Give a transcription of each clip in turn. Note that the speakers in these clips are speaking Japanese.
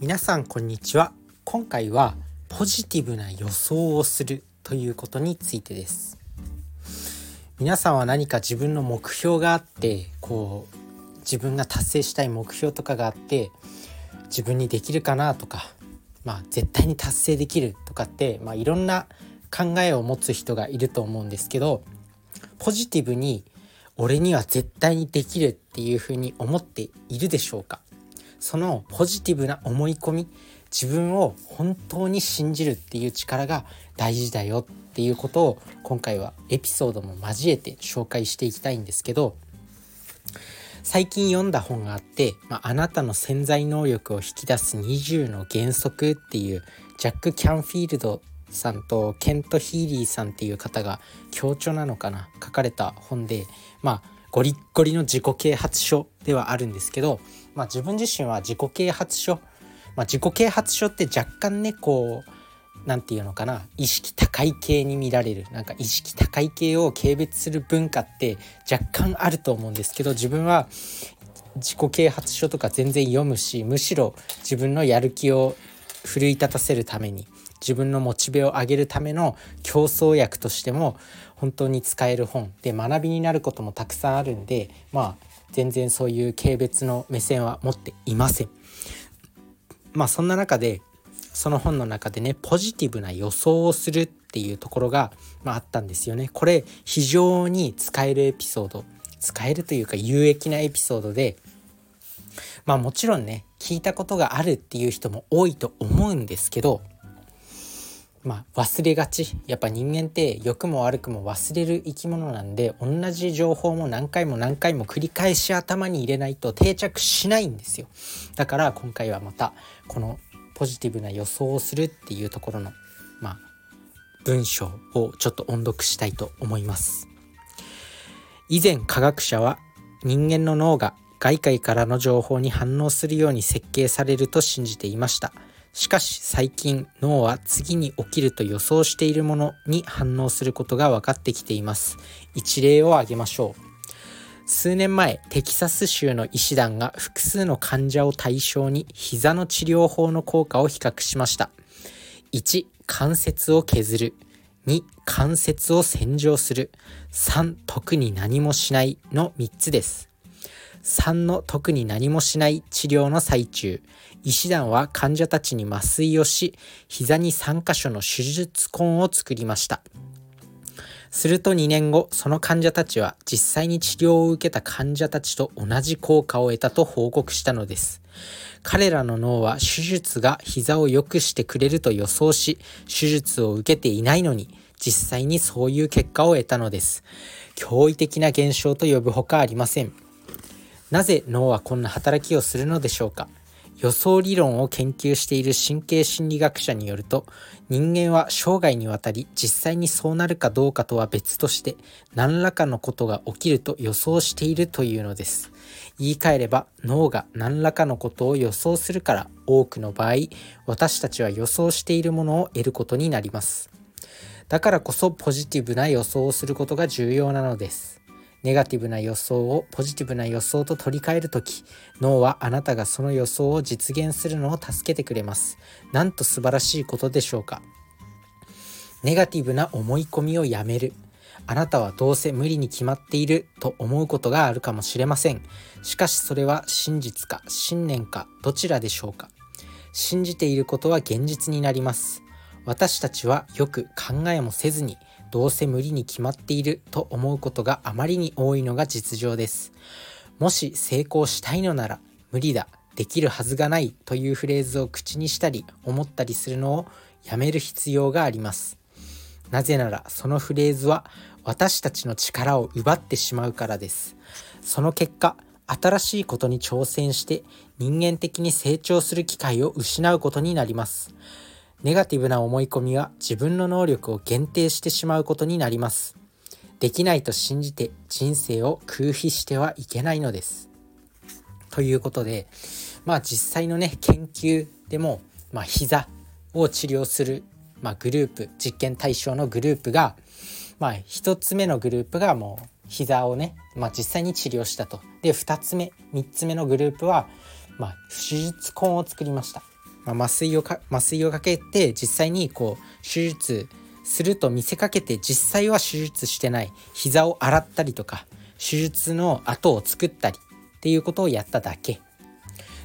皆さんこんにちは。今回はポジティブな予想をするということについてです。皆さんは何か自分の目標があってこう自分が達成したい目標とかがあって自分にできるかなとかまあ絶対に達成できるとかって、まあ、いろんな考えを持つ人がいると思うんですけどポジティブに俺には絶対にできるっていうふうに思っているでしょうか？そのポジティブな思い込み自分を本当に信じるっていう力が大事だよっていうことを今回はエピソードも交えて紹介していきたいんですけど最近読んだ本があって、まあ、あなたの潜在能力を引き出す20の原則っていうジャック・キャンフィールドさんとケント・ヒーリーさんっていう方が強調なのかな書かれた本でまあゴリッゴリの自己啓発書ではあるんですけど、まあ、自分自身は自己啓発書、まあ、自己啓発書って若干ねこう何て言うのかな。意識高い系に見られる。なんか意識高い系を軽蔑する文化って若干あると思うんですけど自分は自己啓発書とか全然読むしむしろ自分のやる気を奮い立たせるために自分のモチベを上げるための競争薬としても本当に使える本で学びになることもたくさんあるんでまあ全然そういう軽蔑の目線は持っていません。まあそんな中でその本の中でねポジティブな予想をするっていうところが、まあ、あったんですよね。これ非常に使えるエピソード使えるというか有益なエピソードでまあもちろんね聞いたことがあるっていう人も多いと思うんですけどまあ、忘れがち。やっぱ人間って良くも悪くも忘れる生き物なんで同じ情報も何回も何回も繰り返し頭に入れないと定着しないんですよ。だから今回はまたこのポジティブな予想をするっていうところのまあ文章をちょっと音読したいと思います。以前科学者は人間の脳が外界からの情報に反応するように設計されると信じていました。しかし最近脳は次に起きると予想しているものに反応することが分かってきています。一例を挙げましょう。数年前、テキサス州の医師団が複数の患者を対象に膝の治療法の効果を比較しました。1、関節を削る。2、関節を洗浄する。3、特に何もしないの3つです。3の特に何もしない治療の最中、医師団は患者たちに麻酔をし、膝に3箇所の手術痕を作りました。すると2年後、その患者たちは実際に治療を受けた患者たちと同じ効果を得たと報告したのです。彼らの脳は手術が膝を良くしてくれると予想し、手術を受けていないのに、実際にそういう結果を得たのです。驚異的な現象と呼ぶほかありません。なぜ脳はこんな働きをするのでしょうか？予想理論を研究している神経心理学者によると人間は生涯にわたり実際にそうなるかどうかとは別として何らかのことが起きると予想しているというのです。言い換えれば脳が何らかのことを予想するから多くの場合私たちは予想しているものを得ることになります。だからこそポジティブな予想をすることが重要なのです。ネガティブな予想をポジティブな予想と取り替える時脳はあなたがその予想を実現するのを助けてくれます。なんと素晴らしいことでしょうか。ネガティブな思い込みをやめる。あなたはどうせ無理に決まっていると思うことがあるかもしれません。しかしそれは真実か信念かどちらでしょうか。信じていることは現実になります。私たちはよく考えもせずにどうせ無理に決まっていると思うことがあまりに多いのが実情です。もし成功したいのなら無理だ、できるはずがないというフレーズを口にしたり思ったりするのをやめる必要があります。なぜならそのフレーズは私たちの力を奪ってしまうからです。その結果、新しいことに挑戦して人間的に成長する機会を失うことになります。ネガティブな思い込みは自分の能力を限定してしまうことになります。できないと信じて人生を空費してはいけないのです。ということで、まあ実際のね、研究でも、まあ膝を治療する、まあ、グループ、実験対象のグループが、まあ1つ目のグループがもう膝をね、まあ実際に治療したと。で、2つ目、3つ目のグループは、まあ手術痕を作りました。まあ、麻酔をか麻酔をかけて実際にこう手術すると見せかけて実際は手術してない膝を洗ったりとか手術の跡を作ったりっていうことをやっただけ。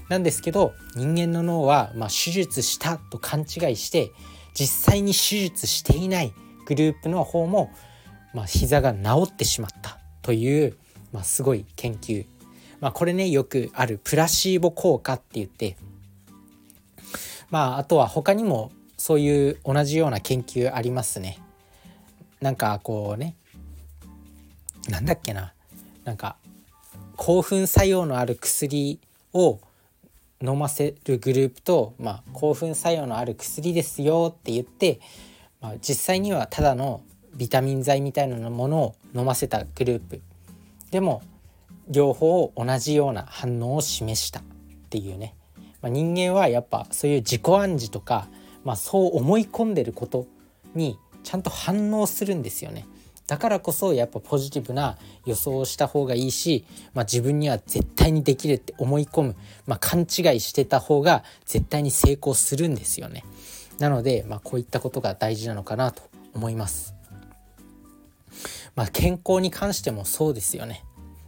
なんですけど人間の脳は、まあ、手術したと勘違いして実際に手術していないグループの方も、まあ、膝が治ってしまったという、まあ、すごい研究、まあ、これねよくあるプラシーボ効果って言ってまああとは他にもそういう同じような研究ありますね。なんかこうねなんだっけな。なんか興奮作用のある薬を飲ませるグループと、まあ、興奮作用のある薬ですよって言って、まあ、実際にはただのビタミン剤みたいなものを飲ませたグループ。でも両方同じような反応を示したっていうね、まあ、人間はやっぱそういう自己暗示とか、まあ、そう思い込んでることにちゃんと反応するんですよね。だからこそやっぱポジティブな予想をした方がいいし、まあ、自分には絶対にできるって思い込む、まあ、勘違いしてた方が絶対に成功するんですよね。なので、まあ、こういったことが大事なのかなと思います。まあ、健康に関してもそうですよね。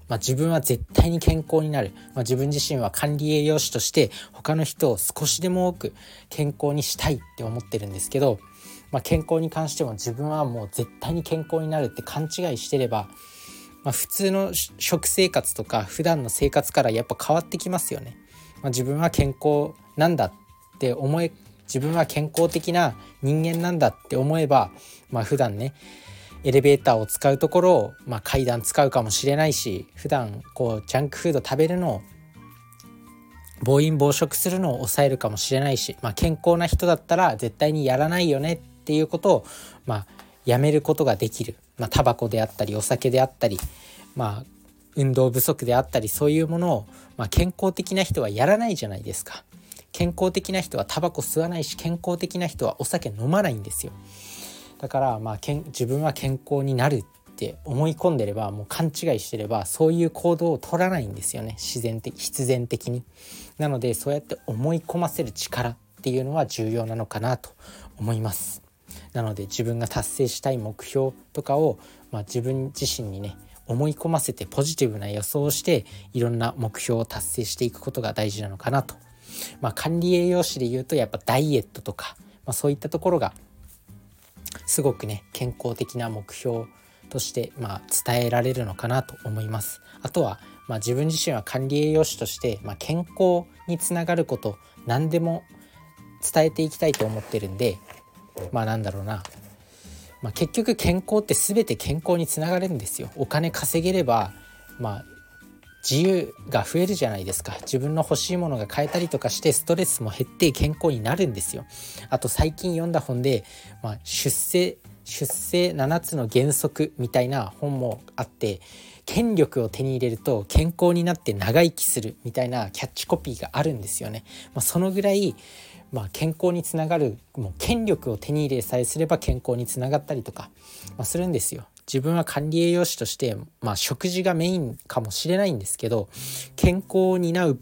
まあ、自分は絶対に健康になる、まあ、自分自身は管理栄養士として他の人を少しでも多く健康にしたいって思ってるんですけどまあ、健康に関しても自分はもう絶対に健康になるって勘違いしてれば、まあ、普通の食生活とか普段の生活からやっぱ変わってきますよね。まあ、自分は健康なんだって思え自分は健康的な人間なんだって思えば、まあ、普段ねエレベーターを使うところを、まあ、階段使うかもしれないし普段こうジャンクフード食べるのを暴飲暴食するのを抑えるかもしれないし、まあ、健康な人だったら絶対にやらないよねっていうことを、まあ、やめることができる、まあ、タバコであったりお酒であったり、まあ、運動不足であったりそういうものを、まあ、健康的な人はやらないじゃないですか。健康的な人はタバコ吸わないし健康的な人はお酒飲まないんですよ。だからまあけん自分は健康になるって思い込んでればもう勘違いしてればそういう行動を取らないんですよね自然的必然的に。なのでそうやって思い込ませる力っていうのは重要なのかなと思います。なので自分が達成したい目標とかを、まあ、自分自身にね思い込ませてポジティブな予想をしていろんな目標を達成していくことが大事なのかなと。まあ、管理栄養士で言うとやっぱダイエットとか、まあ、そういったところがすごくね健康的な目標として、まあ、伝えられるのかなと思います。あとは、まあ、自分自身は管理栄養士として、まあ、健康につながること何でも伝えていきたいと思ってるんでまあなんだろうな、まあ、結局健康って全て健康につながるんですよ。お金稼げればまあ自由が増えるじゃないですか自分の欲しいものが買えたりとかしてストレスも減って健康になるんですよあと最近読んだ本で、まあ、出世出世7つの原則みたいな本もあって権力を手に入れると健康になって長生きするみたいなキャッチコピーがあるんですよね。まあ、そのぐらいまあ、健康につながるもう権力を手に入れさえすれば健康につながったりとか、まあ、するんですよ。自分は管理栄養士として、まあ、食事がメインかもしれないんですけど健康を担う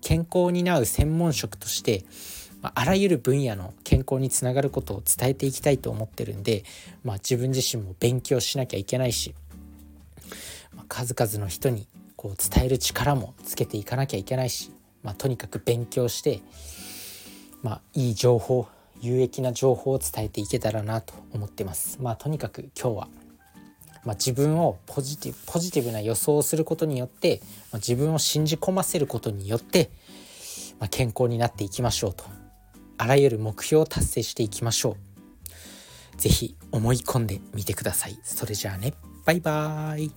健康を担う専門職として、まあ、あらゆる分野の健康につながることを伝えていきたいと思ってるんで、まあ、自分自身も勉強しなきゃいけないし、まあ、数々の人にこう伝える力もつけていかなきゃいけないし、まあ、とにかく勉強してまあ、いい情報有益な情報を伝えていけたらなと思ってます。まあ、とにかく今日は、まあ、自分をポジティブポジティブな予想をすることによって、まあ、自分を信じ込ませることによって、まあ、健康になっていきましょうとあらゆる目標を達成していきましょう。是非思い込んでみてください。それじゃあねバイバーイ